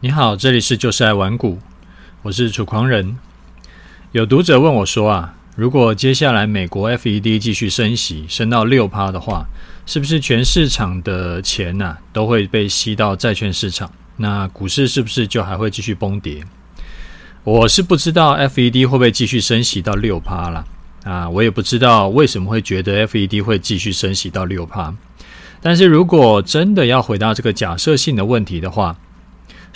你好，这里是就是爱玩股，我是楚狂人。有读者问我说啊，如果接下来美国 FED 继续升息，升到六趴的话，是不是全市场的钱呐、都会被吸到债券市场？那股市是不是就还会继续崩跌？我是不知道 FED 会不会继续升息到六趴了。啊，我也不知道为什么会觉得 FED 会继续升息到六趴。但是如果真的要回答这个假设性的问题的话，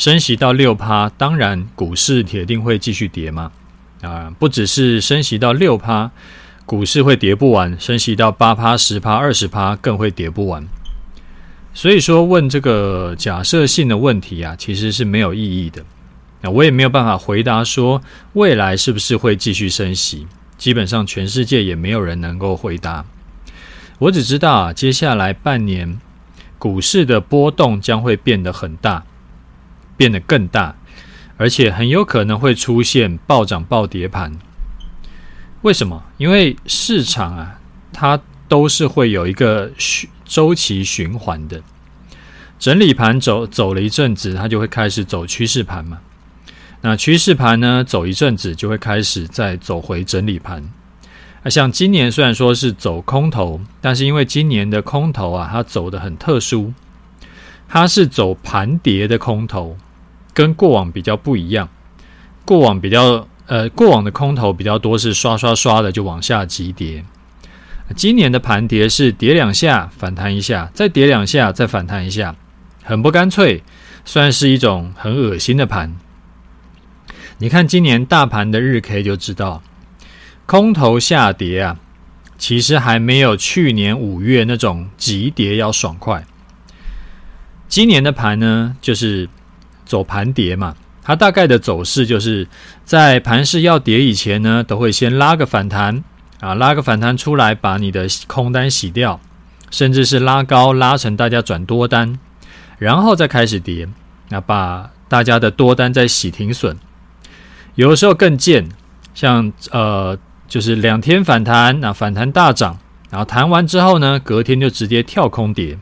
升息到六趴，当然股市铁定会继续跌嘛。啊，不只是升息到六趴，股市会跌不完；升息到八趴、十趴、二十趴，更会跌不完。所以说，问这个假设性的问题啊，其实是没有意义的。那我也没有办法回答说未来是不是会继续升息。基本上，全世界也没有人能够回答。我只知道啊，接下来半年股市的波动将会变得很大。变得更大，而且很有可能会出现暴涨暴跌盘。为什么？因为市场啊，它都是会有一个循周期循环的。整理盘走走了一阵子，它就会开始走趋势盘嘛。那趋势盘呢，走一阵子就会开始再走回整理盘。啊，像今年虽然说是走空头，但是因为今年的空头啊，它走得很特殊，它是走盘跌的空头。跟过往比较不一样，过往比较呃，过往的空头比较多是刷刷刷的就往下急跌，今年的盘跌是跌两下反弹一下，再跌两下再反弹一下，很不干脆，算是一种很恶心的盘。你看今年大盘的日 K 就知道，空头下跌啊，其实还没有去年五月那种急跌要爽快。今年的盘呢，就是。走盘跌嘛，它大概的走势就是在盘势要跌以前呢，都会先拉个反弹啊，拉个反弹出来，把你的空单洗掉，甚至是拉高拉成大家转多单，然后再开始跌，那把大家的多单再洗停损。有的时候更贱，像呃，就是两天反弹，那反弹大涨，然后弹完之后呢，隔天就直接跳空跌，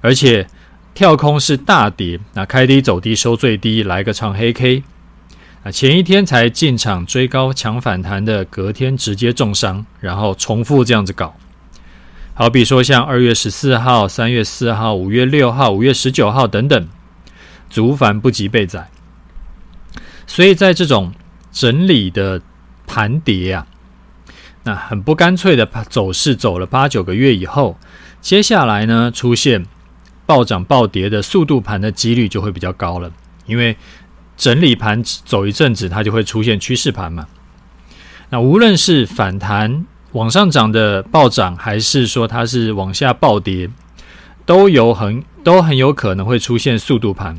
而且。跳空是大跌，那开低走低收最低，来个长黑 K，啊，前一天才进场追高抢反弹的，隔天直接重伤，然后重复这样子搞。好比说像二月十四号、三月四号、五月六号、五月十九号等等，足繁不及被宰。所以在这种整理的盘跌啊，那很不干脆的走势走了八九个月以后，接下来呢出现。暴涨暴跌的速度盘的几率就会比较高了，因为整理盘走一阵子，它就会出现趋势盘嘛。那无论是反弹往上涨的暴涨，还是说它是往下暴跌，都有很都很有可能会出现速度盘。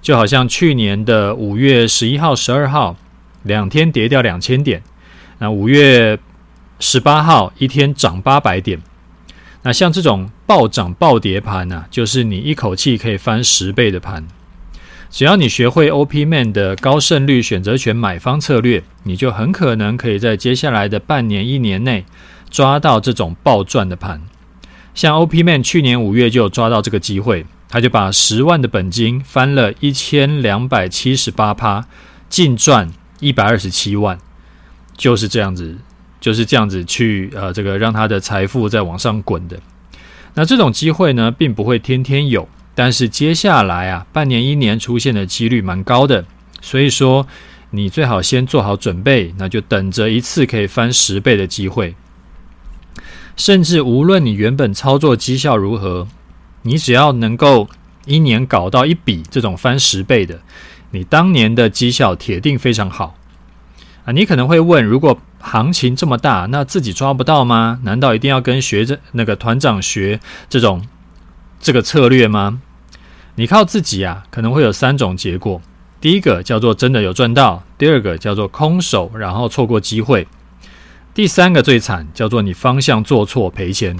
就好像去年的五月十一号、十二号两天跌掉两千点，那五月十八号一天涨八百点。那像这种暴涨暴跌盘呢，就是你一口气可以翻十倍的盘。只要你学会 OPMan 的高胜率选择权买方策略，你就很可能可以在接下来的半年、一年内抓到这种暴赚的盘。像 OPMan 去年五月就抓到这个机会，他就把十万的本金翻了一千两百七十八趴，净赚一百二十七万，就是这样子。就是这样子去呃，这个让他的财富在往上滚的。那这种机会呢，并不会天天有，但是接下来啊，半年一年出现的几率蛮高的。所以说，你最好先做好准备，那就等着一次可以翻十倍的机会。甚至无论你原本操作绩效如何，你只要能够一年搞到一笔这种翻十倍的，你当年的绩效铁定非常好。啊，你可能会问，如果行情这么大，那自己抓不到吗？难道一定要跟学着那个团长学这种这个策略吗？你靠自己啊，可能会有三种结果。第一个叫做真的有赚到，第二个叫做空手，然后错过机会，第三个最惨叫做你方向做错赔钱。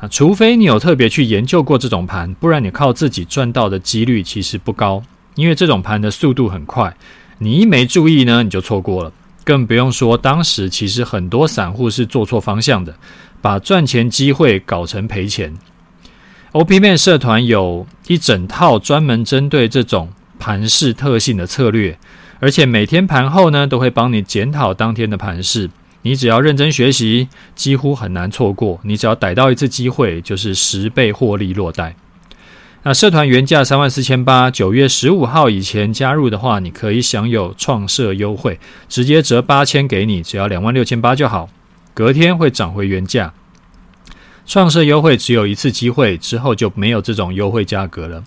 啊，除非你有特别去研究过这种盘，不然你靠自己赚到的几率其实不高，因为这种盘的速度很快。你一没注意呢，你就错过了。更不用说当时其实很多散户是做错方向的，把赚钱机会搞成赔钱。OPMan 社团有一整套专门针对这种盘势特性的策略，而且每天盘后呢都会帮你检讨当天的盘势。你只要认真学习，几乎很难错过。你只要逮到一次机会，就是十倍获利落袋。那社团原价三万四千八，九月十五号以前加入的话，你可以享有创社优惠，直接折八千给你，只要两万六千八就好。隔天会涨回原价。创社优惠只有一次机会，之后就没有这种优惠价格了。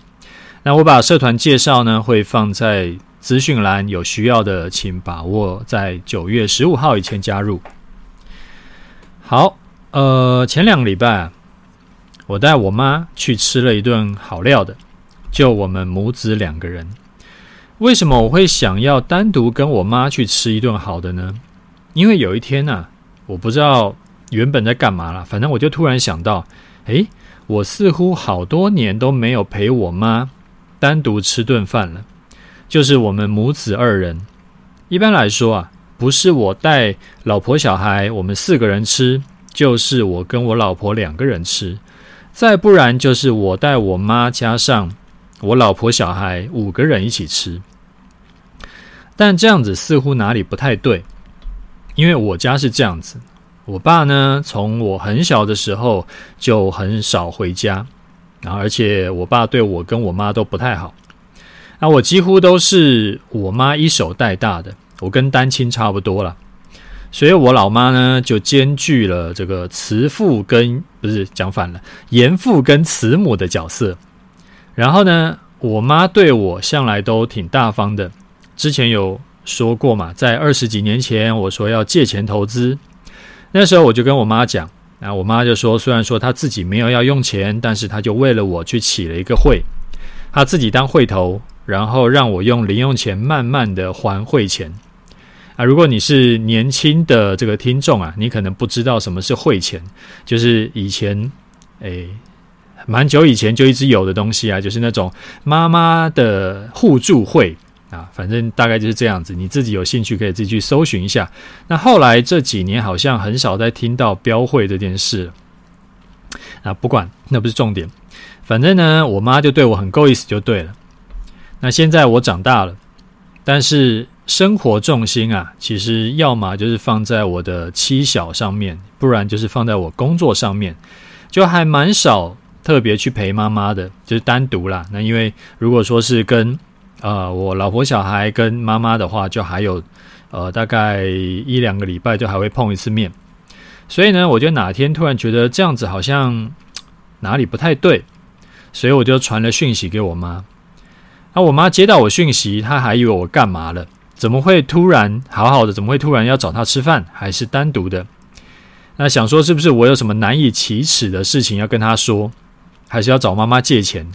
那我把社团介绍呢，会放在资讯栏，有需要的请把握在九月十五号以前加入。好，呃，前两个礼拜。我带我妈去吃了一顿好料的，就我们母子两个人。为什么我会想要单独跟我妈去吃一顿好的呢？因为有一天呢，我不知道原本在干嘛了，反正我就突然想到，诶，我似乎好多年都没有陪我妈单独吃顿饭了，就是我们母子二人。一般来说啊，不是我带老婆小孩，我们四个人吃，就是我跟我老婆两个人吃。再不然就是我带我妈加上我老婆小孩五个人一起吃，但这样子似乎哪里不太对，因为我家是这样子，我爸呢从我很小的时候就很少回家，然后而且我爸对我跟我妈都不太好，那我几乎都是我妈一手带大的，我跟单亲差不多了。所以，我老妈呢，就兼具了这个慈父跟不是讲反了，严父跟慈母的角色。然后呢，我妈对我向来都挺大方的。之前有说过嘛，在二十几年前，我说要借钱投资，那时候我就跟我妈讲，那我妈就说，虽然说她自己没有要用钱，但是她就为了我去起了一个会，她自己当会头，然后让我用零用钱慢慢的还会钱。啊，如果你是年轻的这个听众啊，你可能不知道什么是会钱，就是以前，诶，蛮久以前就一直有的东西啊，就是那种妈妈的互助会啊，反正大概就是这样子。你自己有兴趣可以自己去搜寻一下。那后来这几年好像很少再听到标会这件事了。啊，不管，那不是重点，反正呢，我妈就对我很够意思就对了。那现在我长大了，但是。生活重心啊，其实要么就是放在我的妻小上面，不然就是放在我工作上面，就还蛮少特别去陪妈妈的，就是单独啦。那因为如果说是跟呃我老婆小孩跟妈妈的话，就还有呃大概一两个礼拜就还会碰一次面，所以呢，我就哪天突然觉得这样子好像 哪里不太对，所以我就传了讯息给我妈。那我妈接到我讯息，她还以为我干嘛了。怎么会突然好好的？怎么会突然要找他吃饭？还是单独的？那想说是不是我有什么难以启齿的事情要跟他说？还是要找妈妈借钱？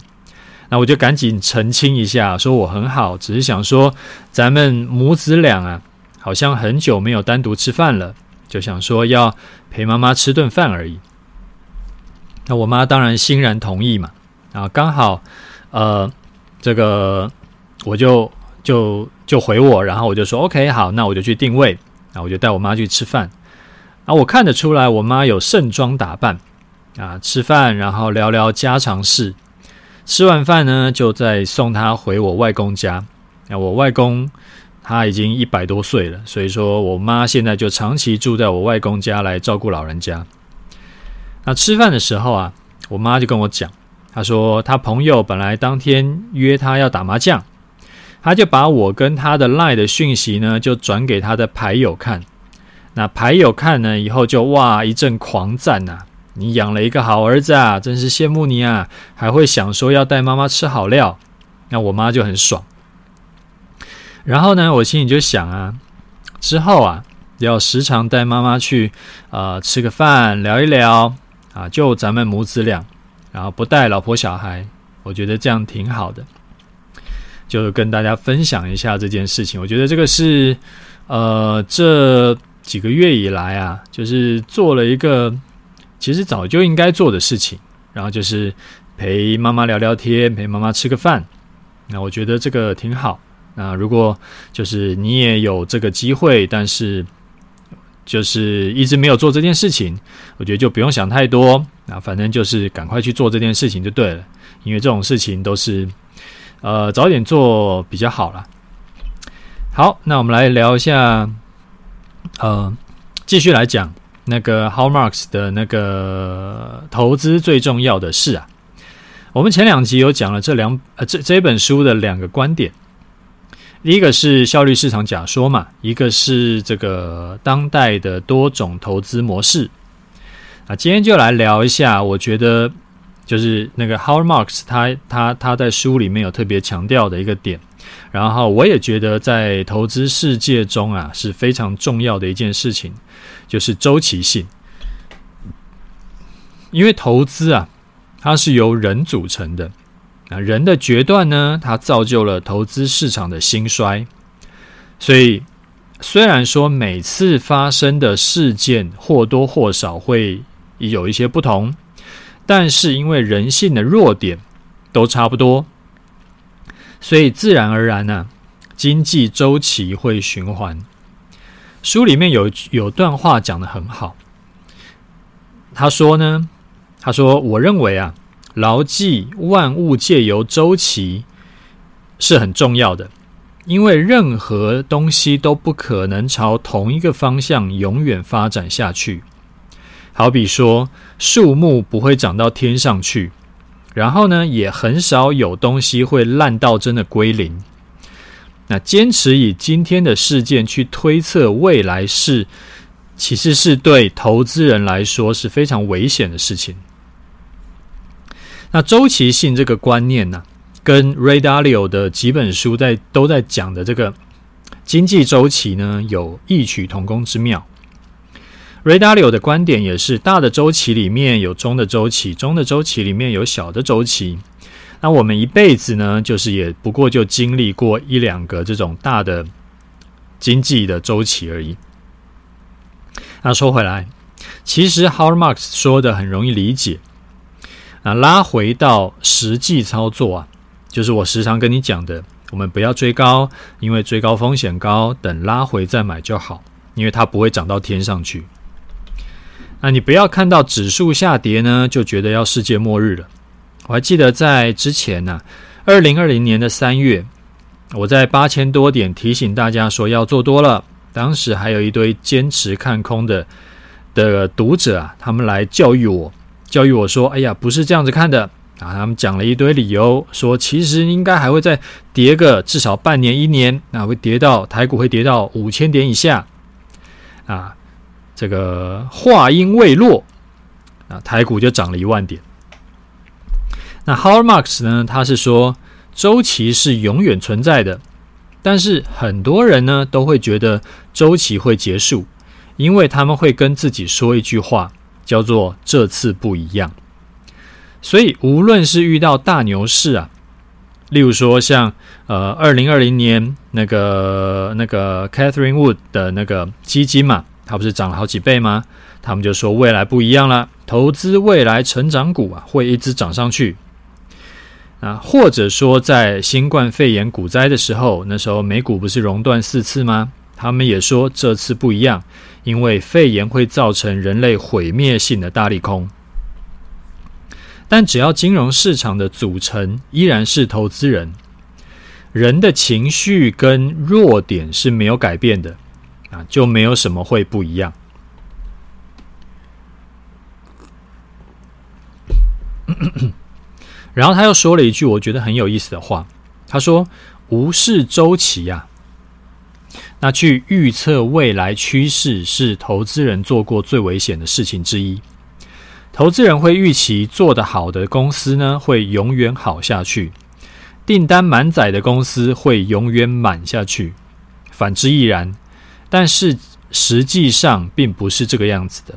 那我就赶紧澄清一下，说我很好，只是想说咱们母子俩啊，好像很久没有单独吃饭了，就想说要陪妈妈吃顿饭而已。那我妈当然欣然同意嘛。啊，刚好呃，这个我就。就就回我，然后我就说 OK 好，那我就去定位，然后我就带我妈去吃饭。啊，我看得出来我妈有盛装打扮啊，吃饭然后聊聊家常事。吃完饭呢，就再送她回我外公家。那我外公他已经一百多岁了，所以说我妈现在就长期住在我外公家来照顾老人家。那吃饭的时候啊，我妈就跟我讲，她说她朋友本来当天约她要打麻将。他就把我跟他的 Lie 的讯息呢，就转给他的牌友看。那牌友看呢以后就哇一阵狂赞呐！你养了一个好儿子啊，真是羡慕你啊！还会想说要带妈妈吃好料。那我妈就很爽。然后呢，我心里就想啊，之后啊要时常带妈妈去啊、呃、吃个饭，聊一聊啊，就咱们母子俩，然后不带老婆小孩，我觉得这样挺好的。就跟大家分享一下这件事情，我觉得这个是呃这几个月以来啊，就是做了一个其实早就应该做的事情，然后就是陪妈妈聊聊天，陪妈妈吃个饭。那我觉得这个挺好。那如果就是你也有这个机会，但是就是一直没有做这件事情，我觉得就不用想太多。那反正就是赶快去做这件事情就对了，因为这种事情都是。呃，早点做比较好啦。好，那我们来聊一下，呃，继续来讲那个 Howard Marks 的那个投资最重要的事啊。我们前两集有讲了这两呃这这本书的两个观点，第一个是效率市场假说嘛，一个是这个当代的多种投资模式。啊，今天就来聊一下，我觉得就是那个 Howard Marks 他他他在书里面有特别强调的一个点，然后我也觉得在投资世界中啊是非常重要的一件事情，就是周期性，因为投资啊。它是由人组成的，啊，人的决断呢，它造就了投资市场的兴衰。所以，虽然说每次发生的事件或多或少会有一些不同，但是因为人性的弱点都差不多，所以自然而然呢，经济周期会循环。书里面有有段话讲得很好，他说呢。他说：“我认为啊，牢记万物借由周期是很重要的，因为任何东西都不可能朝同一个方向永远发展下去。好比说，树木不会长到天上去，然后呢，也很少有东西会烂到真的归零。那坚持以今天的事件去推测未来事，其实是对投资人来说是非常危险的事情。”那周期性这个观念呢、跟 Ray Dalio 的几本书在都在讲的这个经济周期呢，有异曲同工之妙。Ray Dalio 的观点也是，大的周期里面有中的周期，中的周期里面有小的周期。那我们一辈子呢，就是也不过就经历过一两个这种大的经济的周期而已。那说回来，其实 Howard Marks 说的很容易理解。那拉回到实际操作啊，就是我时常跟你讲的，我们不要追高，因为追高风险高，等拉回再买就好，因为它不会涨到天上去。那你不要看到指数下跌呢，就觉得要世界末日了。我还记得在之前呢、啊，二零二零年的三月，我在八千多点提醒大家说要做多了，当时还有一堆坚持看空的的读者啊，他们来教育我。教育我说：“哎呀，不是这样子看的啊！”他们讲了一堆理由，说其实应该还会再跌个至少半年、一年，啊，会跌到台股会跌到五千点以下啊。这个话音未落，啊，台股就涨了一万点。那 Howard Marks 呢？他是说周期是永远存在的，但是很多人呢都会觉得周期会结束，因为他们会跟自己说一句话。叫做这次不一样，所以无论是遇到大牛市啊，例如说像呃二零二零年那个那个 Catherine Wood 的那个基金嘛，它不是涨了好几倍吗？他们就说未来不一样了，投资未来成长股啊会一直涨上去啊，或者说在新冠肺炎股灾的时候，那时候美股不是熔断四次吗？他们也说这次不一样。因为肺炎会造成人类毁灭性的大利空，但只要金融市场的组成依然是投资人，人的情绪跟弱点是没有改变的，啊，就没有什么会不一样。然后他又说了一句我觉得很有意思的话，他说：“无视周期呀。”那去预测未来趋势是投资人做过最危险的事情之一。投资人会预期做得好的公司呢，会永远好下去，订单满载的公司会永远满下去，反之亦然。但是实际上并不是这个样子的。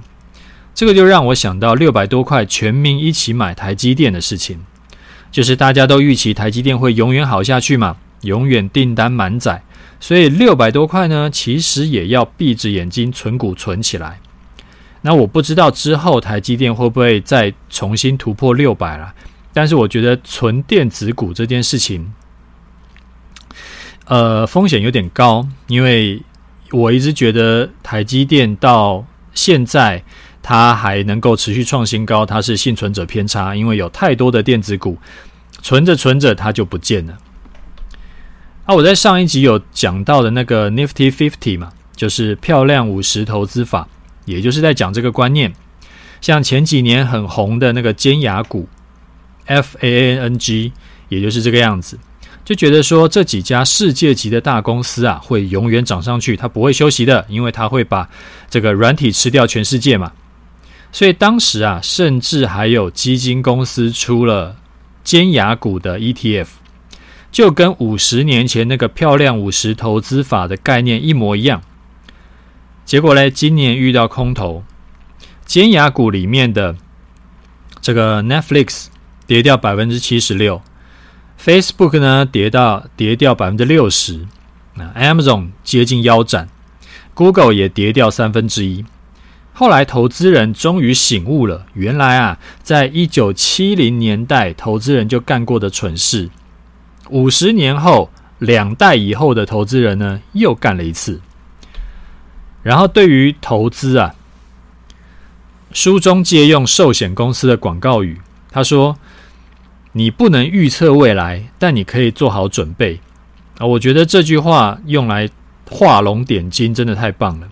这个就让我想到六百多块全民一起买台积电的事情，就是大家都预期台积电会永远好下去嘛，永远订单满载。所以六百多块呢，其实也要闭着眼睛存股存起来。那我不知道之后台积电会不会再重新突破六百了。但是我觉得存电子股这件事情，呃，风险有点高，因为我一直觉得台积电到现在它还能够持续创新高，它是幸存者偏差，因为有太多的电子股存着存着它就不见了。啊，我在上一集有讲到的那个 Nifty Fifty 嘛，就是漂亮五十投资法，也就是在讲这个观念。像前几年很红的那个尖牙股 FAANG，也就是这个样子，就觉得说这几家世界级的大公司啊，会永远涨上去，它不会休息的，因为它会把这个软体吃掉全世界嘛。所以当时啊，甚至还有基金公司出了尖牙股的 ETF。就跟五十年前那个漂亮五十投资法的概念一模一样，结果呢，今年遇到空头，尖牙股里面的这个 Netflix 跌掉百分之七十六，Facebook 呢跌到跌掉百分之六十，那 Amazon 接近腰斩，Google 也跌掉三分之一。后来投资人终于醒悟了，原来啊，在一九七零年代，投资人就干过的蠢事。五十年后，两代以后的投资人呢，又干了一次。然后，对于投资啊，书中借用寿险公司的广告语，他说：“你不能预测未来，但你可以做好准备。”啊，我觉得这句话用来画龙点睛，真的太棒了。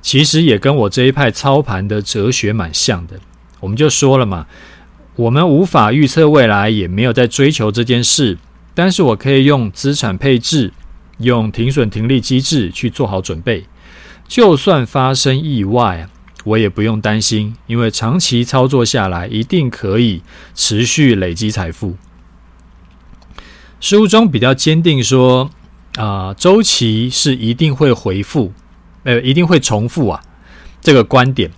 其实也跟我这一派操盘的哲学蛮像的。我们就说了嘛，我们无法预测未来，也没有在追求这件事。但是我可以用资产配置，用停损停利机制去做好准备，就算发生意外，我也不用担心，因为长期操作下来，一定可以持续累积财富。书中比较坚定说，啊，周期是一定会回复，呃，一定会重复啊，这个观点，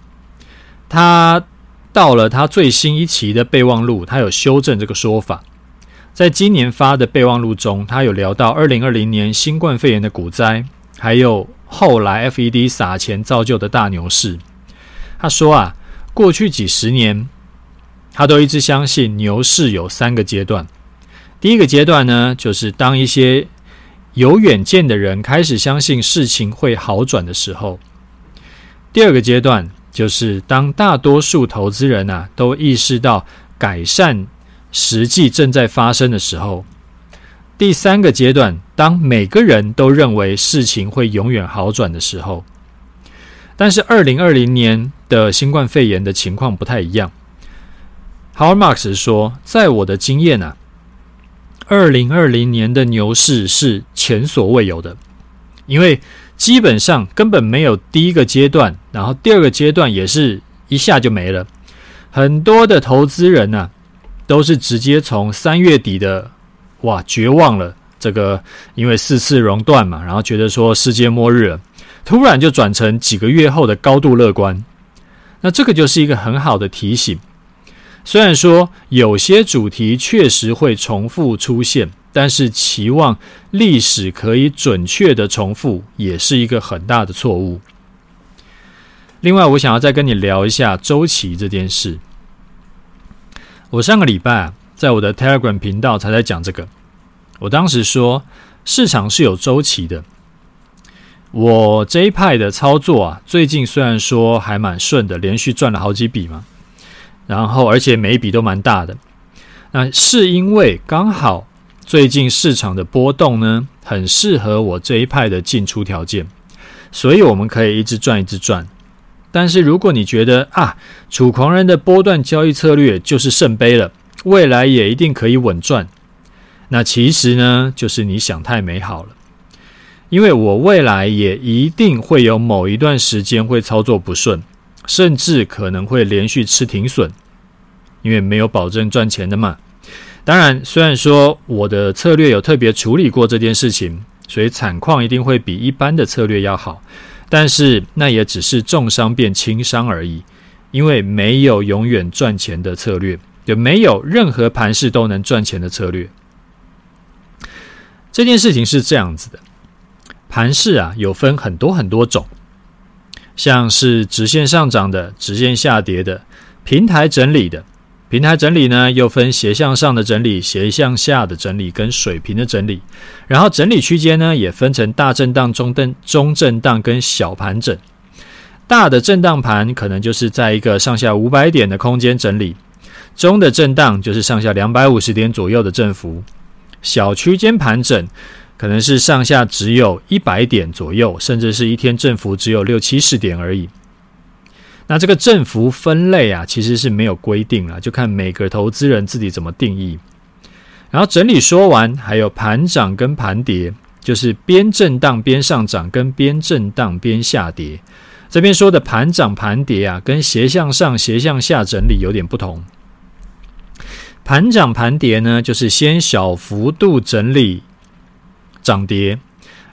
他到了他最新一期的备忘录，他有修正这个说法。在今年发的备忘录中，他有聊到二零二零年新冠肺炎的股灾，还有后来 FED 撒钱造就的大牛市。他说啊，过去几十年，他都一直相信牛市有三个阶段。第一个阶段呢，就是当一些有远见的人开始相信事情会好转的时候；第二个阶段，就是当大多数投资人啊都意识到改善。实际正在发生的时候，第三个阶段，当每个人都认为事情会永远好转的时候，但是二零二零年的新冠肺炎的情况不太一样。Howard Marks 说，在我的经验啊，二零二零年的牛市是前所未有的，因为基本上根本没有第一个阶段，然后第二个阶段也是一下就没了，很多的投资人呢、都是直接从三月底的哇绝望了，这个因为四次熔断嘛，然后觉得说世界末日了，突然就转成几个月后的高度乐观。那这个就是一个很好的提醒。虽然说有些主题确实会重复出现，但是期望历史可以准确的重复，也是一个很大的错误。另外，我想要再跟你聊一下周期这件事。我上个礼拜，在我的 Telegram 频道才在讲这个。我当时说，市场是有周期的。我这一派的操作啊，最近虽然说还蛮顺的，连续赚了好几笔嘛，然后而且每一笔都蛮大的。那是因为刚好最近市场的波动呢，很适合我这一派的进出条件，所以我们可以一直赚，一直赚。但是如果你觉得啊，楚狂人的波段交易策略就是圣杯了，未来也一定可以稳赚，那其实呢，就是你想太美好了。因为我未来也一定会有某一段时间会操作不顺，甚至可能会连续吃停损，因为没有保证赚钱的嘛。当然，虽然说我的策略有特别处理过这件事情，所以惨况一定会比一般的策略要好。但是那也只是重伤变轻伤而已，因为没有永远赚钱的策略，也没有任何盘势都能赚钱的策略。这件事情是这样子的，盘势啊有分很多很多种，像是直线上涨的、直线下跌的、平台整理的。平台整理呢，又分斜向上的整理、斜向下的整理跟水平的整理。然后整理区间呢，也分成大震荡、中震、中震荡跟小盘整。大的震荡盘可能就是在一个上下五百点的空间整理，中的震荡就是上下两百五十点左右的振幅，小区间盘整可能是上下只有一百点左右，甚至是一天振幅只有六七十点而已。那这个振幅分类啊，其实是没有规定了，就看每个投资人自己怎么定义。然后整理说完，还有盘涨跟盘跌，就是边震荡边上涨，跟边震荡边下跌。这边说的盘涨盘跌啊，跟斜向上、斜向下整理有点不同。盘涨盘跌呢，就是先小幅度整理涨跌，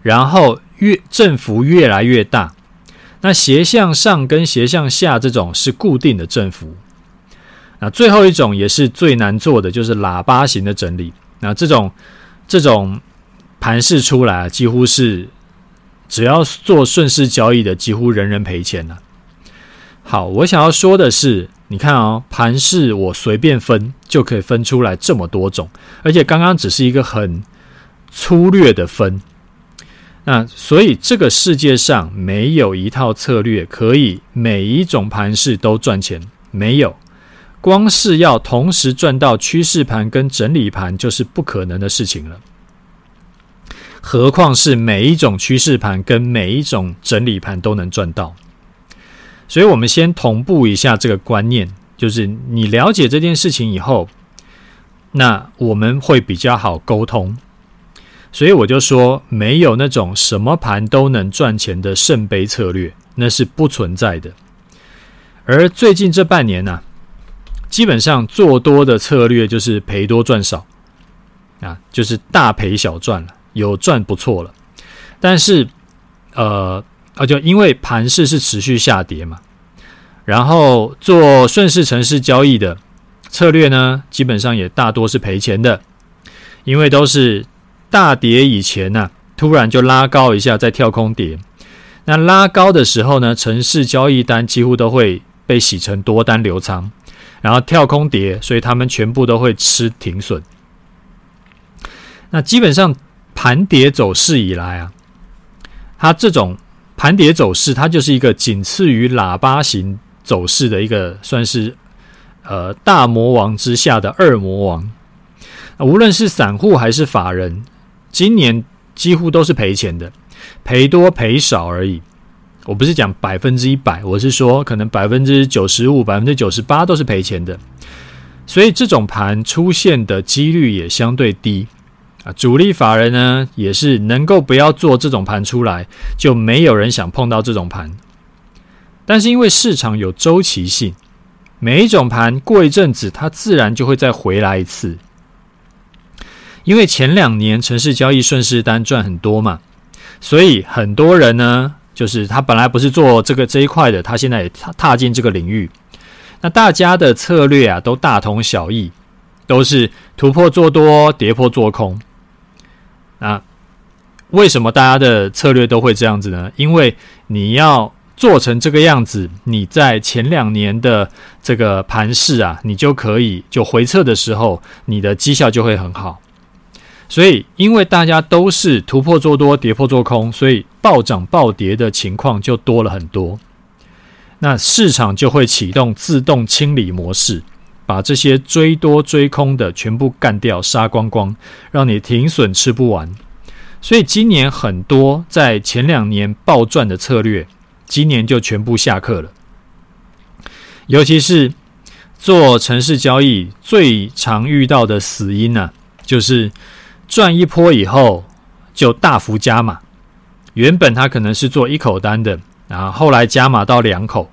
然后越振幅越来越大。那斜向上跟斜向下这种是固定的振幅。那最后一种也是最难做的，就是喇叭型的整理。那这种这种盘势出来，几乎是只要做顺势交易的，几乎人人赔钱了。好，我想要说的是，你看哦，盘势我随便分就可以分出来这么多种，而且刚刚只是一个很粗略的分。那所以这个世界上没有一套策略可以每一种盘势都赚钱，没有。光是要同时赚到趋势盘跟整理盘，就是不可能的事情了。何况是每一种趋势盘跟每一种整理盘都能赚到。所以，我们先同步一下这个观念，就是你了解这件事情以后，那我们会比较好沟通。所以我就说，没有那种什么盘都能赚钱的圣杯策略，那是不存在的。而最近这半年呢、基本上做多的策略就是赔多赚少，啊，就是大赔小赚了，有赚不错了。但是，呃，啊，就因为盘势是持续下跌嘛，然后做顺势城市交易的策略呢，基本上也大多是赔钱的，因为都是大跌以前呢、突然就拉高一下再跳空跌，那拉高的时候呢，城市交易单几乎都会被洗成多单留仓。然后跳空跌，所以他们全部都会吃停损。那基本上盘跌走势以来啊，它这种盘跌走势，它就是一个仅次于喇叭型走势的一个，算是呃大魔王之下的二魔王。无论是散户还是法人，今年几乎都是赔钱的，赔多赔少而已。我不是讲百分之一百，我是说可能百分之九十五、百分之九十八都是赔钱的，所以这种盘出现的几率也相对低啊。主力法人呢也是能够不要做这种盘出来，就没有人想碰到这种盘。但是因为市场有周期性，每一种盘过一阵子，它自然就会再回来一次。因为前两年城市交易顺势单赚很多嘛，所以很多人呢。就是他本来不是做这个这一块的，他现在也踏踏进这个领域。那大家的策略啊，都大同小异，都是突破做多，跌破做空。那为什么大家的策略都会这样子呢？因为你要做成这个样子，你在前两年的这个盘势啊，你就可以就回撤的时候，你的绩效就会很好。所以，因为大家都是突破做多，跌破做空，所以暴涨暴跌的情况就多了很多。那市场就会启动自动清理模式，把这些追多追空的全部干掉，杀光光，让你停损吃不完。所以今年很多在前两年暴赚的策略，今年就全部下课了。尤其是做城市交易最常遇到的死因呢、就是。赚一波以后就大幅加码，原本他可能是做一口单的，然后后来加码到两口，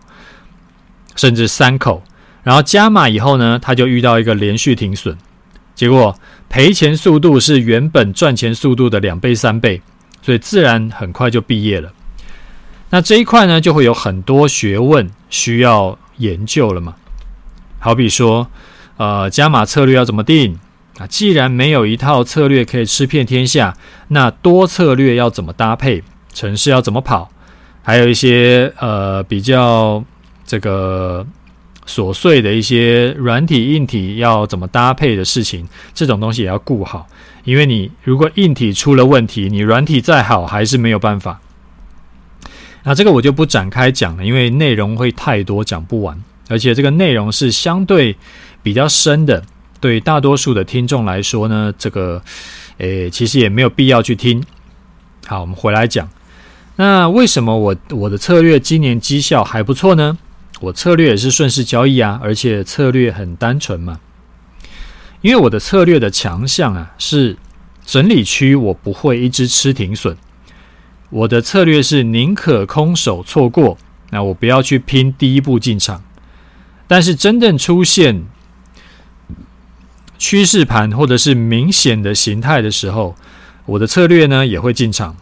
甚至三口，然后加码以后呢，他就遇到一个连续停损，结果赔钱速度是原本赚钱速度的两倍三倍，所以自然很快就毕业了。那这一块呢，就会有很多学问需要研究了嘛，好比说，呃，加码策略要怎么定？啊，既然没有一套策略可以吃遍天下，那多策略要怎么搭配？城市要怎么跑？还有一些呃比较这个琐碎的一些软体硬体要怎么搭配的事情，这种东西也要顾好。因为你如果硬体出了问题，你软体再好还是没有办法。那这个我就不展开讲了，因为内容会太多，讲不完，而且这个内容是相对比较深的。对大多数的听众来说呢，这个诶，其实也没有必要去听。好，我们回来讲，那为什么我我的策略今年绩效还不错呢？我策略也是顺势交易啊，而且策略很单纯嘛。因为我的策略的强项啊，是整理区我不会一直吃停损。我的策略是宁可空手错过，那我不要去拼第一步进场。但是真正出现趋势盘或者是明显的形态的时候，我的策略呢也会进场。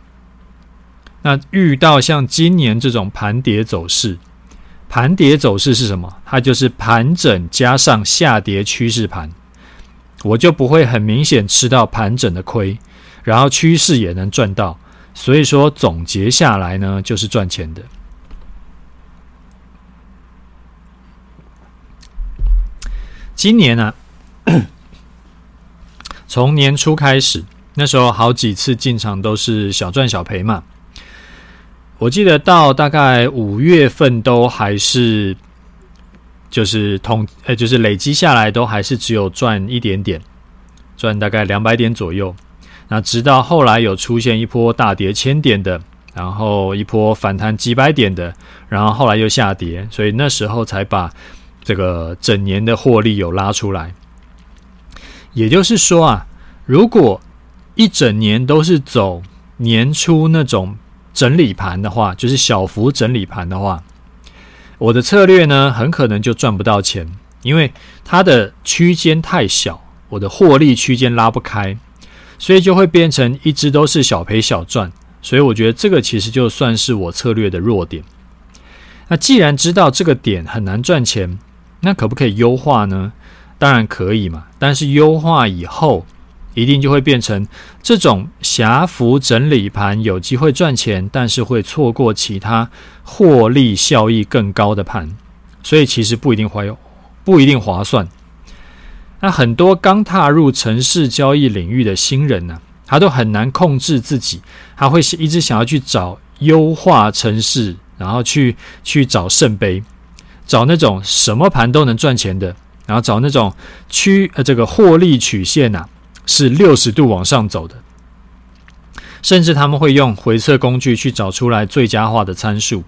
那遇到像今年这种盘跌走势，盘跌走势是什么？它就是盘整加上下跌趋势盘，我就不会很明显吃到盘整的亏，然后趋势也能赚到。所以说总结下来呢，就是赚钱的。今年呢、从年初开始，那时候好几次进场都是小赚小赔嘛。我记得到大概五月份都还是，就是统呃，就是累积下来都还是只有赚一点点，赚大概两百点左右。那直到后来有出现一波大跌千点的，然后一波反弹几百点的，然后后来又下跌，所以那时候才把。这个整年的获利有拉出来，也就是说啊，如果一整年都是走年初那种整理盘的话，就是小幅整理盘的话，我的策略呢，很可能就赚不到钱，因为它的区间太小，我的获利区间拉不开，所以就会变成一直都是小赔小赚，所以我觉得这个其实就算是我策略的弱点。那既然知道这个点很难赚钱，那可不可以优化呢？当然可以嘛，但是优化以后，一定就会变成这种狭幅整理盘，有机会赚钱，但是会错过其他获利效益更高的盘，所以其实不一定划，不一定划算。那很多刚踏入城市交易领域的新人呢、他都很难控制自己，他会是一直想要去找优化城市，然后去去找圣杯。找那种什么盘都能赚钱的，然后找那种区呃这个获利曲线呐、是六十度往上走的，甚至他们会用回测工具去找出来最佳化的参数，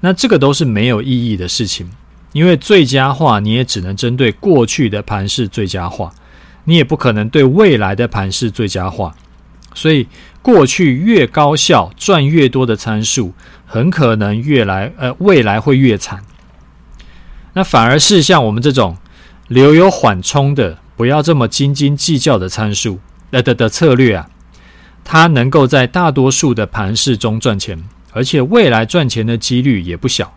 那这个都是没有意义的事情，因为最佳化你也只能针对过去的盘势最佳化，你也不可能对未来的盘势最佳化，所以过去越高效赚越多的参数，很可能越来呃未来会越惨。那反而是像我们这种留有缓冲的，不要这么斤斤计较的参数，呃的的策略啊，它能够在大多数的盘势中赚钱，而且未来赚钱的几率也不小。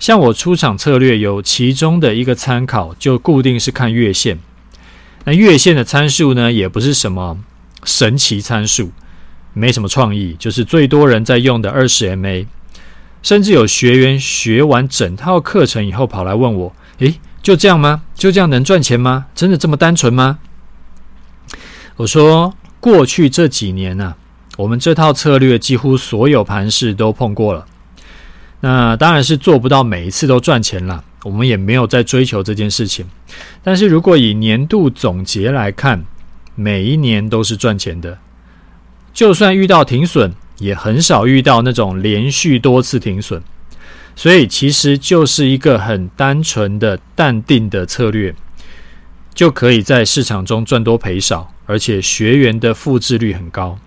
像我出场策略有其中的一个参考，就固定是看月线。那月线的参数呢，也不是什么神奇参数，没什么创意，就是最多人在用的二十 MA。甚至有学员学完整套课程以后跑来问我：“诶，就这样吗？就这样能赚钱吗？真的这么单纯吗？”我说：“过去这几年呢、我们这套策略几乎所有盘势都碰过了。那当然是做不到每一次都赚钱了，我们也没有在追求这件事情。但是如果以年度总结来看，每一年都是赚钱的，就算遇到停损。”也很少遇到那种连续多次停损，所以其实就是一个很单纯的淡定的策略，就可以在市场中赚多赔少，而且学员的复制率很高。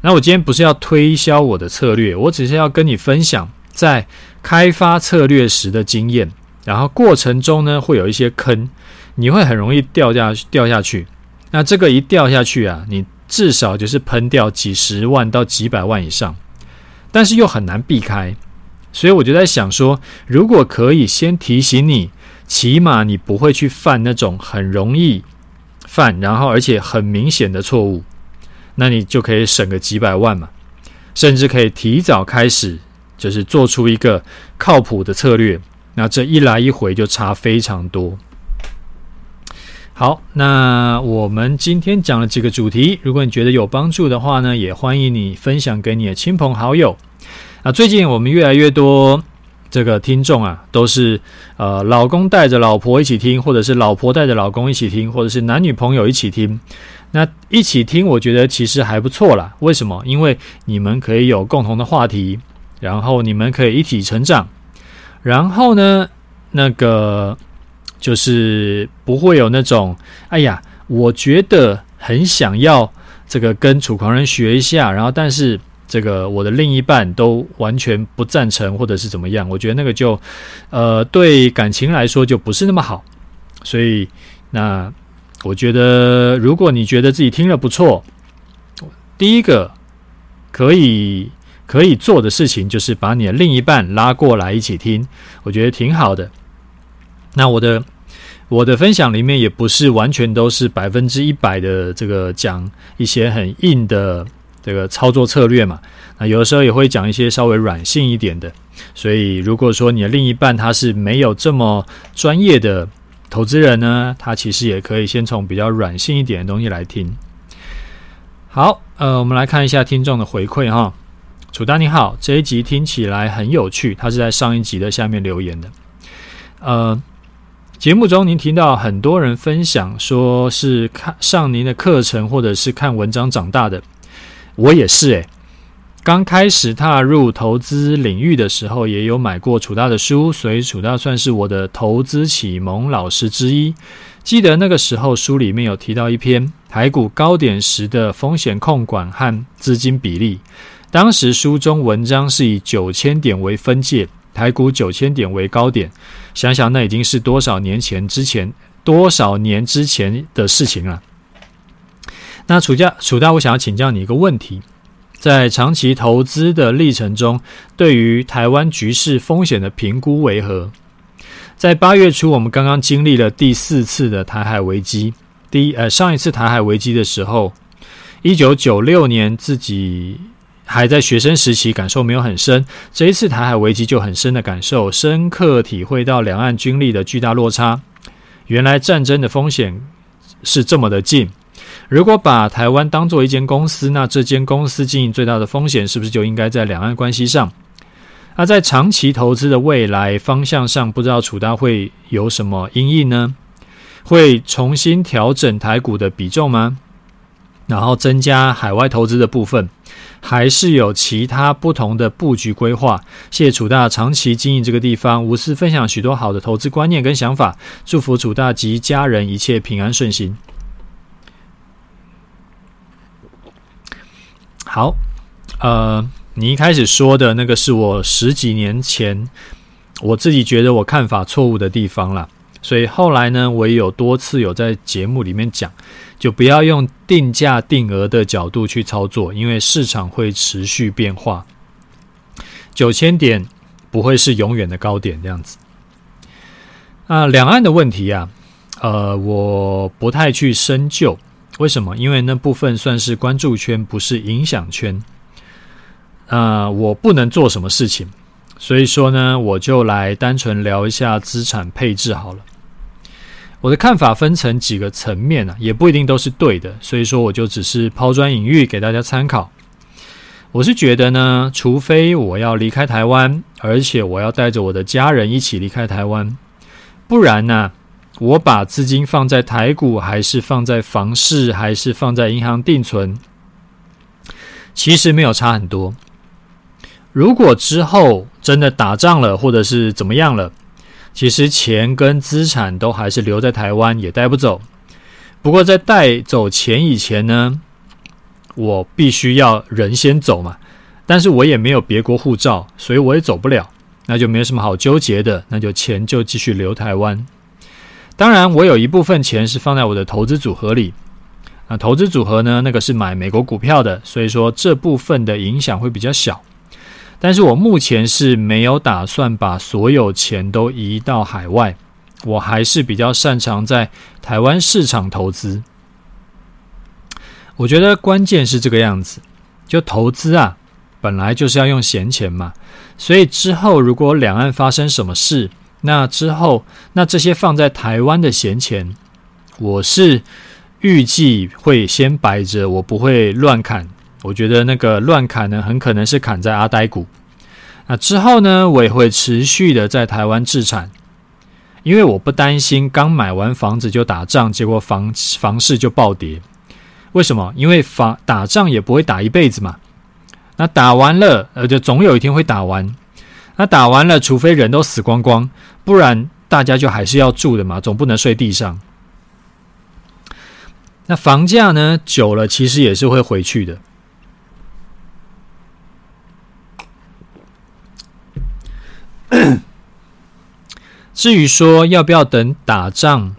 那我今天不是要推销我的策略，我只是要跟你分享在开发策略时的经验，然后过程中呢会有一些坑，你会很容易掉下掉下去。那这个一掉下去啊，你。至少就是喷掉几十万到几百万以上，但是又很难避开，所以我就在想说，如果可以先提醒你，起码你不会去犯那种很容易犯，然后而且很明显的错误，那你就可以省个几百万嘛，甚至可以提早开始，就是做出一个靠谱的策略，那这一来一回就差非常多。好，那我们今天讲了几个主题，如果你觉得有帮助的话呢，也欢迎你分享给你的亲朋好友。啊，最近我们越来越多这个听众啊，都是呃老公带着老婆一起听，或者是老婆带着老公一起听，或者是男女朋友一起听。那一起听，我觉得其实还不错啦。为什么？因为你们可以有共同的话题，然后你们可以一起成长，然后呢，那个就是不会有那种，哎呀，我觉得很想要这个跟楚狂人学一下，然后但是。这个我的另一半都完全不赞成，或者是怎么样？我觉得那个就，呃，对感情来说就不是那么好。所以，那我觉得，如果你觉得自己听了不错，第一个可以可以做的事情就是把你的另一半拉过来一起听，我觉得挺好的。那我的我的分享里面也不是完全都是百分之一百的这个讲一些很硬的。这个操作策略嘛，那有的时候也会讲一些稍微软性一点的。所以，如果说你的另一半他是没有这么专业的投资人呢，他其实也可以先从比较软性一点的东西来听。好，呃，我们来看一下听众的回馈哈。楚丹你好，这一集听起来很有趣，他是在上一集的下面留言的。呃，节目中您听到很多人分享说是看上您的课程或者是看文章长大的。我也是诶，刚开始踏入投资领域的时候，也有买过楚大的书，所以楚大算是我的投资启蒙老师之一。记得那个时候书里面有提到一篇台股高点时的风险控管和资金比例，当时书中文章是以九千点为分界，台股九千点为高点。想想那已经是多少年前之前，多少年之前的事情了。那楚家楚大，我想要请教你一个问题：在长期投资的历程中，对于台湾局势风险的评估为何？在八月初，我们刚刚经历了第四次的台海危机。第一，呃，上一次台海危机的时候，一九九六年，自己还在学生时期，感受没有很深。这一次台海危机就很深的感受，深刻体会到两岸军力的巨大落差。原来战争的风险是这么的近。如果把台湾当做一间公司，那这间公司经营最大的风险是不是就应该在两岸关系上？那在长期投资的未来方向上，不知道楚大会有什么阴影呢？会重新调整台股的比重吗？然后增加海外投资的部分，还是有其他不同的布局规划？谢谢楚大长期经营这个地方，无私分享许多好的投资观念跟想法，祝福楚大及家人一切平安顺心。好，呃，你一开始说的那个是我十几年前我自己觉得我看法错误的地方啦，所以后来呢，我也有多次有在节目里面讲，就不要用定价定额的角度去操作，因为市场会持续变化，九千点不会是永远的高点这样子。啊，两岸的问题啊，呃，我不太去深究。为什么？因为那部分算是关注圈，不是影响圈。啊、我不能做什么事情，所以说呢，我就来单纯聊一下资产配置好了。我的看法分成几个层面啊，也不一定都是对的，所以说我就只是抛砖引玉给大家参考。我是觉得呢，除非我要离开台湾，而且我要带着我的家人一起离开台湾，不然呢，我把资金放在台股，还是放在房市，还是放在银行定存，其实没有差很多。如果之后真的打仗了，或者是怎么样了，其实钱跟资产都还是留在台湾，也带不走。不过在带走钱以前呢，我必须要人先走嘛。但是我也没有别国护照，所以我也走不了，那就没有什么好纠结的，那就钱就继续留台湾。当然，我有一部分钱是放在我的投资组合里。那投资组合呢？那个是买美国股票的，所以说这部分的影响会比较小。但是我目前是没有打算把所有钱都移到海外，我还是比较擅长在台湾市场投资。我觉得关键是这个样子，就投资啊，本来就是要用闲钱嘛，所以之后如果两岸发生什么事，那之后，那这些放在台湾的闲钱，我是预计会先摆着，我不会乱砍。我觉得那个乱砍呢，很可能是砍在阿呆股。那之后呢，我也会持续的在台湾置产，因为我不担心刚买完房子就打仗，结果房房市就暴跌。为什么？因为打打仗也不会打一辈子嘛。那打完了，呃，就总有一天会打完。那打完了，除非人都死光光，不然大家就还是要住的嘛，总不能睡地上。那房价呢，久了其实也是会回去的。至于说要不要等打仗，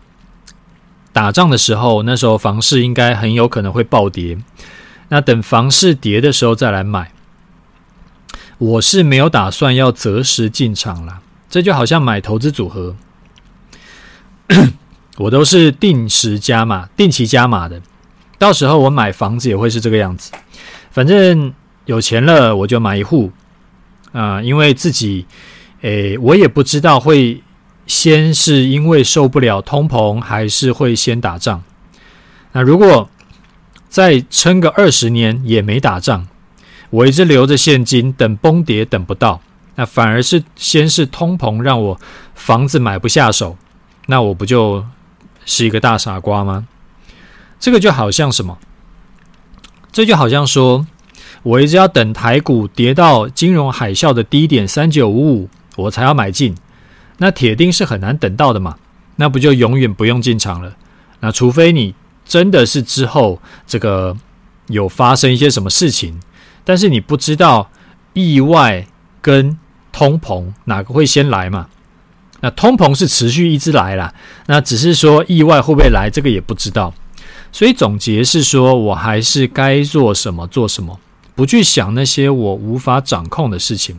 打仗的时候，那时候房市应该很有可能会暴跌。那等房市跌的时候再来买，我是没有打算要择时进场啦。这就好像买投资组合，我都是定时加码、定期加码的。到时候我买房子也会是这个样子，反正有钱了我就买一户啊、因为自己，诶，我也不知道会先是因为受不了通膨，还是会先打仗。那如果再撑个二十年也没打仗，我一直留着现金等崩跌，等不到，那反而是先是通膨让我房子买不下手，那我不就是一个大傻瓜吗？这个就好像什么？这就好像说，我一直要等台股跌到金融海啸的低点三九五五，我才要买进，那铁定是很难等到的嘛，那不就永远不用进场了？那除非你。真的是之后这个有发生一些什么事情，但是你不知道意外跟通膨哪个会先来嘛？那通膨是持续一直来啦，那只是说意外会不会来，这个也不知道。所以总结是说，我还是该做什么做什么，不去想那些我无法掌控的事情。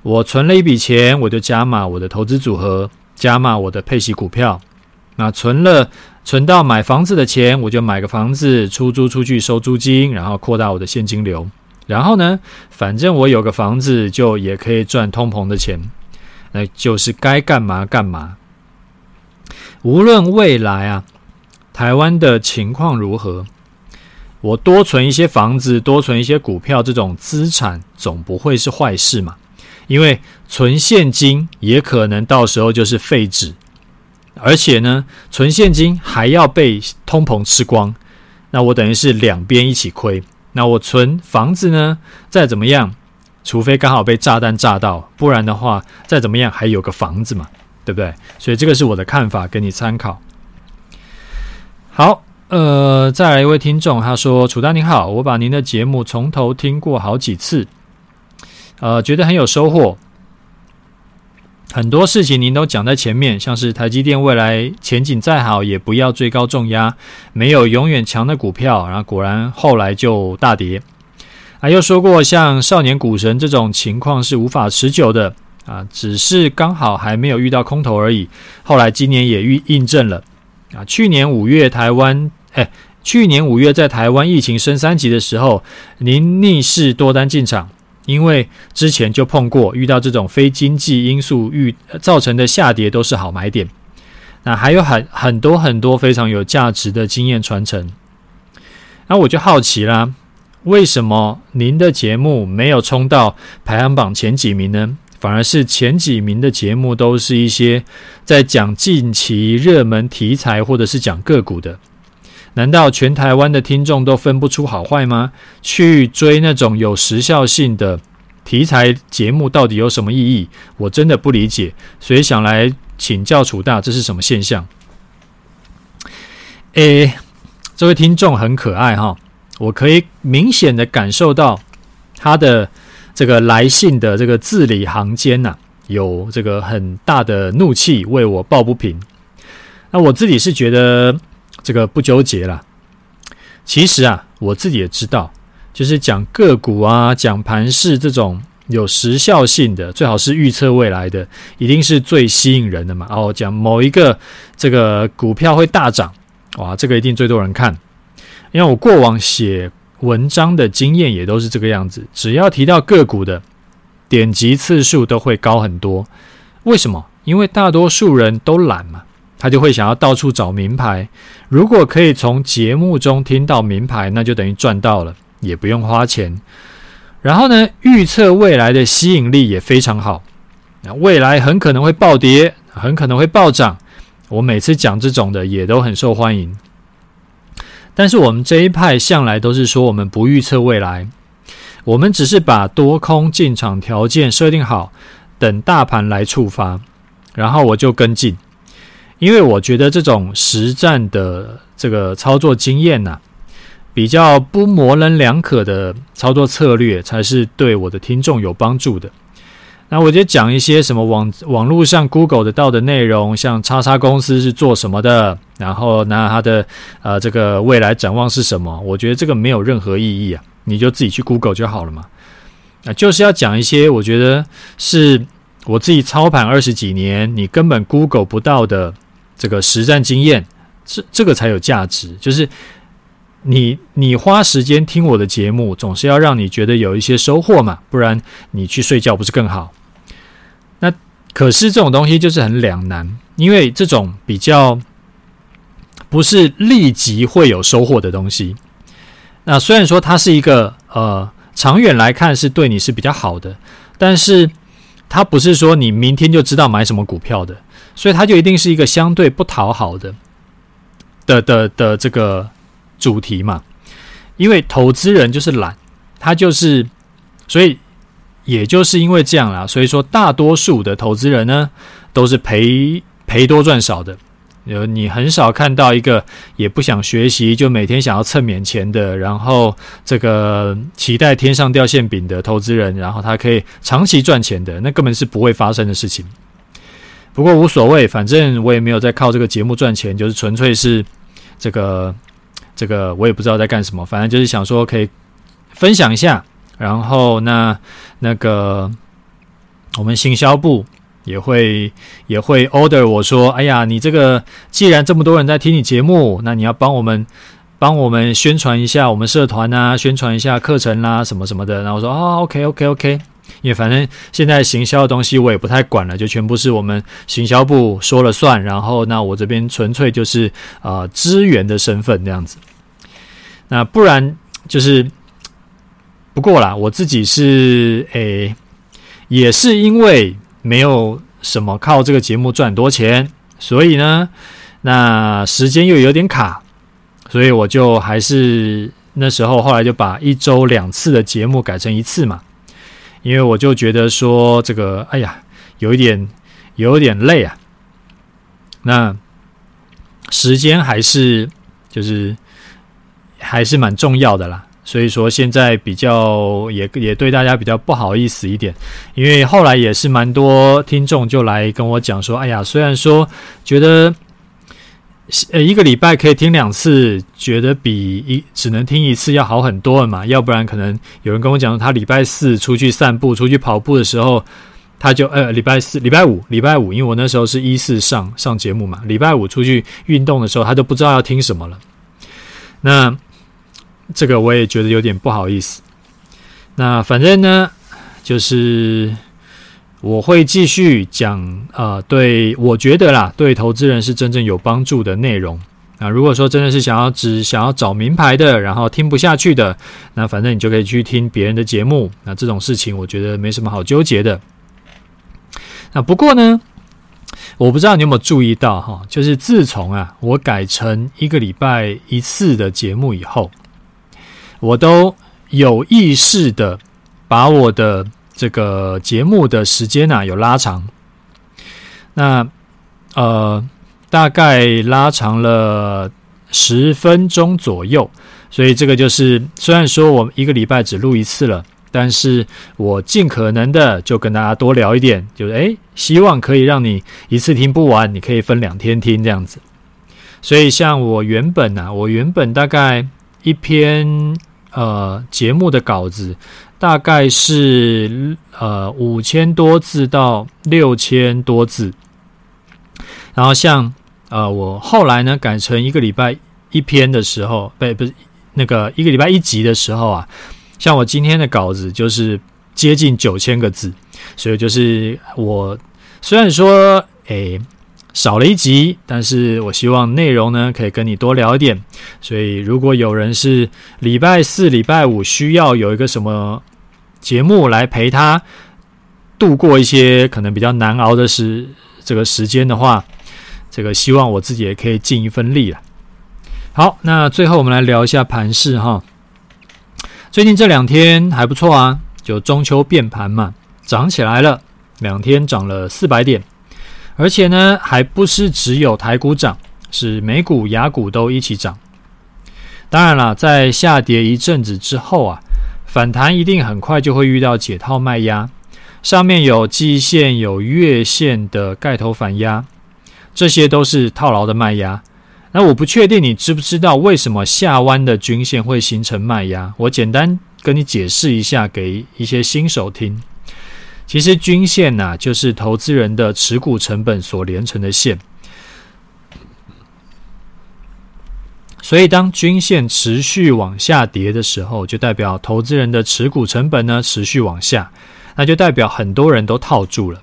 我存了一笔钱，我就加码我的投资组合，加码我的配息股票。那存了。存到买房子的钱，我就买个房子出租出去收租金，然后扩大我的现金流。然后呢，反正我有个房子，就也可以赚通膨的钱，那就是该干嘛干嘛。无论未来啊，台湾的情况如何，我多存一些房子，多存一些股票，这种资产总不会是坏事嘛。因为存现金也可能到时候就是废纸。而且呢，存现金还要被通膨吃光，那我等于是两边一起亏。那我存房子呢，再怎么样，除非刚好被炸弹炸到，不然的话，再怎么样还有个房子嘛，对不对？所以这个是我的看法，给你参考。好，呃，再来一位听众，他说：“楚丹您好，我把您的节目从头听过好几次，呃，觉得很有收获。”很多事情您都讲在前面，像是台积电未来前景再好，也不要追高重压，没有永远强的股票。然后果然后来就大跌。啊，又说过像少年股神这种情况是无法持久的啊，只是刚好还没有遇到空头而已。后来今年也遇印证了啊，去年五月台湾，哎，去年五月在台湾疫情升三级的时候，您逆势多单进场。因为之前就碰过，遇到这种非经济因素遇造成的下跌都是好买点。那还有很很多很多非常有价值的经验传承。那我就好奇啦，为什么您的节目没有冲到排行榜前几名呢？反而是前几名的节目都是一些在讲近期热门题材或者是讲个股的。难道全台湾的听众都分不出好坏吗？去追那种有时效性的题材节目到底有什么意义？我真的不理解，所以想来请教楚大，这是什么现象？诶，这位听众很可爱哈，我可以明显的感受到他的这个来信的这个字里行间呐，有这个很大的怒气为我抱不平。那我自己是觉得。这个不纠结了。其实啊，我自己也知道，就是讲个股啊，讲盘势这种有时效性的，最好是预测未来的，一定是最吸引人的嘛。哦，讲某一个这个股票会大涨，哇，这个一定最多人看。因为我过往写文章的经验也都是这个样子，只要提到个股的，点击次数都会高很多。为什么？因为大多数人都懒嘛。他就会想要到处找名牌，如果可以从节目中听到名牌，那就等于赚到了，也不用花钱。然后呢，预测未来的吸引力也非常好。那未来很可能会暴跌，很可能会暴涨。我每次讲这种的也都很受欢迎。但是我们这一派向来都是说我们不预测未来，我们只是把多空进场条件设定好，等大盘来触发，然后我就跟进。因为我觉得这种实战的这个操作经验呐、比较不模棱两可的操作策略，才是对我的听众有帮助的。那我就讲一些什么网网络上 Google 得到的内容，像叉叉公司是做什么的，然后那它的呃这个未来展望是什么？我觉得这个没有任何意义啊，你就自己去 Google 就好了嘛。啊，就是要讲一些我觉得是我自己操盘二十几年，你根本 Google 不到的。这个实战经验，这这个才有价值。就是你你花时间听我的节目，总是要让你觉得有一些收获嘛，不然你去睡觉不是更好？那可是这种东西就是很两难，因为这种比较不是立即会有收获的东西。那虽然说它是一个呃长远来看是对你是比较好的，但是它不是说你明天就知道买什么股票的。所以它就一定是一个相对不讨好的的的的这个主题嘛，因为投资人就是懒，他就是，所以也就是因为这样啦，所以说大多数的投资人呢都是赔赔多赚少的，有你很少看到一个也不想学习就每天想要蹭免钱的，然后这个期待天上掉馅饼的投资人，然后他可以长期赚钱的，那根本是不会发生的事情。不过无所谓，反正我也没有在靠这个节目赚钱，就是纯粹是这个这个我也不知道在干什么，反正就是想说可以分享一下。然后那那个我们行销部也会也会 order 我说，哎呀，你这个既然这么多人在听你节目，那你要帮我们帮我们宣传一下我们社团啊，宣传一下课程啦、什么什么的。然后我说哦，OK OK OK。因为反正现在行销的东西我也不太管了，就全部是我们行销部说了算。然后那我这边纯粹就是、呃、支援的身份这样子。那不然就是不过啦，我自己是诶、也是因为没有什么靠这个节目赚多钱，所以呢，那时间又有点卡，所以我就还是那时候后来就把一周两次的节目改成一次嘛。因为我就觉得说这个，哎呀，有一点，有一点累啊。那时间还是就是还是蛮重要的啦。所以说现在比较也也对大家比较不好意思一点，因为后来也是蛮多听众就来跟我讲说，哎呀，虽然说觉得。呃，一个礼拜可以听两次，觉得比一只能听一次要好很多了嘛。要不然可能有人跟我讲，他礼拜四出去散步、出去跑步的时候，他就呃礼拜四、礼拜五、礼拜五，因为我那时候是一四上上节目嘛，礼拜五出去运动的时候，他都不知道要听什么了。那这个我也觉得有点不好意思。那反正呢，就是。我会继续讲，呃，对，我觉得啦，对投资人是真正有帮助的内容。那如果说真的是想要只想要找名牌的，然后听不下去的，那反正你就可以去听别人的节目。那这种事情，我觉得没什么好纠结的。那不过呢，我不知道你有没有注意到哈，就是自从啊，我改成一个礼拜一次的节目以后，我都有意识的把我的。这个节目的时间呢、有拉长，那呃大概拉长了十分钟左右，所以这个就是虽然说我们一个礼拜只录一次了，但是我尽可能的就跟大家多聊一点，就是诶希望可以让你一次听不完，你可以分两天听这样子。所以像我原本呢、我原本大概一篇呃节目的稿子。大概是呃五千多字到六千多字，然后像呃我后来呢改成一个礼拜一篇的时候，不不是那个一个礼拜一集的时候啊，像我今天的稿子就是接近九千个字，所以就是我虽然说诶。少了一集，但是我希望内容呢可以跟你多聊一点。所以如果有人是礼拜四、礼拜五需要有一个什么节目来陪他度过一些可能比较难熬的时这个时间的话，这个希望我自己也可以尽一份力了。好，那最后我们来聊一下盘势哈。最近这两天还不错啊，就中秋变盘嘛，涨起来了，两天涨了四百点，而且呢，还不是只有台股涨，是美股、亚股都一起涨。当然了，在下跌一阵子之后啊，反弹一定很快就会遇到解套卖压，上面有季线、有月线的盖头反压，这些都是套牢的卖压。那我不确定你知不知道为什么下弯的均线会形成卖压？我简单跟你解释一下，给一些新手听。其实均线呐，就是投资人的持股成本所连成的线。所以当均线持续往下跌的时候，就代表投资人的持股成本呢持续往下，那就代表很多人都套住了。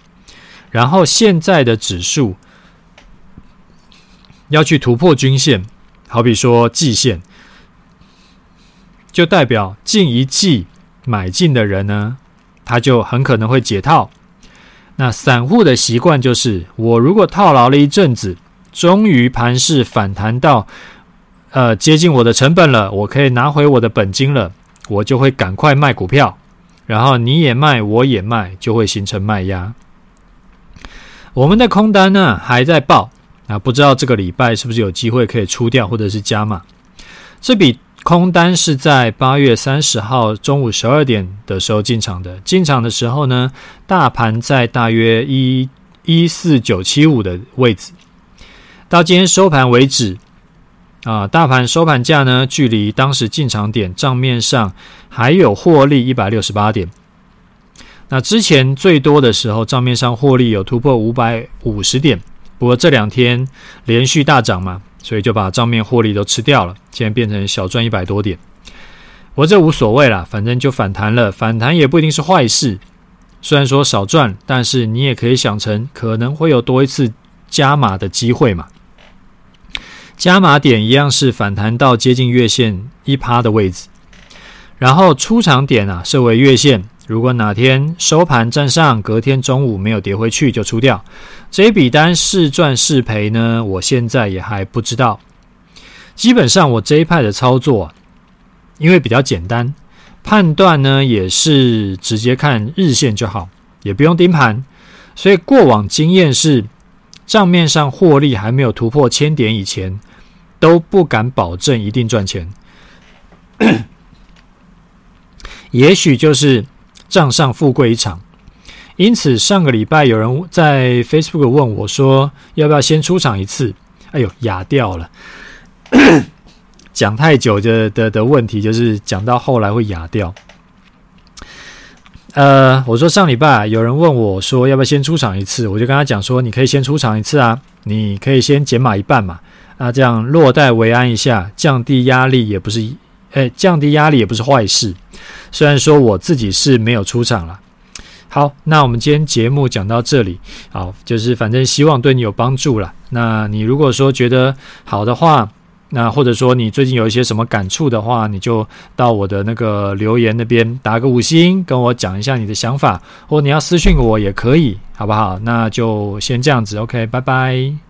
然后现在的指数。要去突破均线，好比说季线，就代表近一季买进的人呢，他就很可能会解套。那散户的习惯就是，我如果套牢了一阵子，终于盘势反弹到呃接近我的成本了，我可以拿回我的本金了，我就会赶快卖股票，然后你也卖，我也卖，就会形成卖压。我们的空单呢还在爆。啊，不知道这个礼拜是不是有机会可以出掉，或者是加码？这笔空单是在八月三十号中午十二点的时候进场的。进场的时候呢，大盘在大约一一四九七五的位置。到今天收盘为止，啊，大盘收盘价呢，距离当时进场点账面上还有获利一百六十八点。那之前最多的时候，账面上获利有突破五百五十点。不过这两天连续大涨嘛，所以就把账面获利都吃掉了，现在变成小赚一百多点。我这无所谓啦，反正就反弹了，反弹也不一定是坏事。虽然说少赚，但是你也可以想成可能会有多一次加码的机会嘛。加码点一样是反弹到接近月线一趴的位置，然后出场点啊设为月线。如果哪天收盘站上，隔天中午没有跌回去，就出掉。这一笔单是赚是赔呢？我现在也还不知道。基本上我这一派的操作，因为比较简单，判断呢也是直接看日线就好，也不用盯盘。所以过往经验是，账面上获利还没有突破千点以前，都不敢保证一定赚钱。也许就是。账上富贵一场，因此上个礼拜有人在 Facebook 问我说：“要不要先出场一次？”哎呦，哑掉了。讲太久的的的问题，就是讲到后来会哑掉。呃，我说上礼拜有人问我说：“要不要先出场一次？”我就跟他讲说：“你可以先出场一次啊，你可以先减码一半嘛，啊，这样落袋为安一下，降低压力也不是。”哎，降低压力也不是坏事。虽然说我自己是没有出场了。好，那我们今天节目讲到这里，好，就是反正希望对你有帮助了。那你如果说觉得好的话，那或者说你最近有一些什么感触的话，你就到我的那个留言那边打个五星，跟我讲一下你的想法，或你要私讯我也可以，好不好？那就先这样子，OK，拜拜。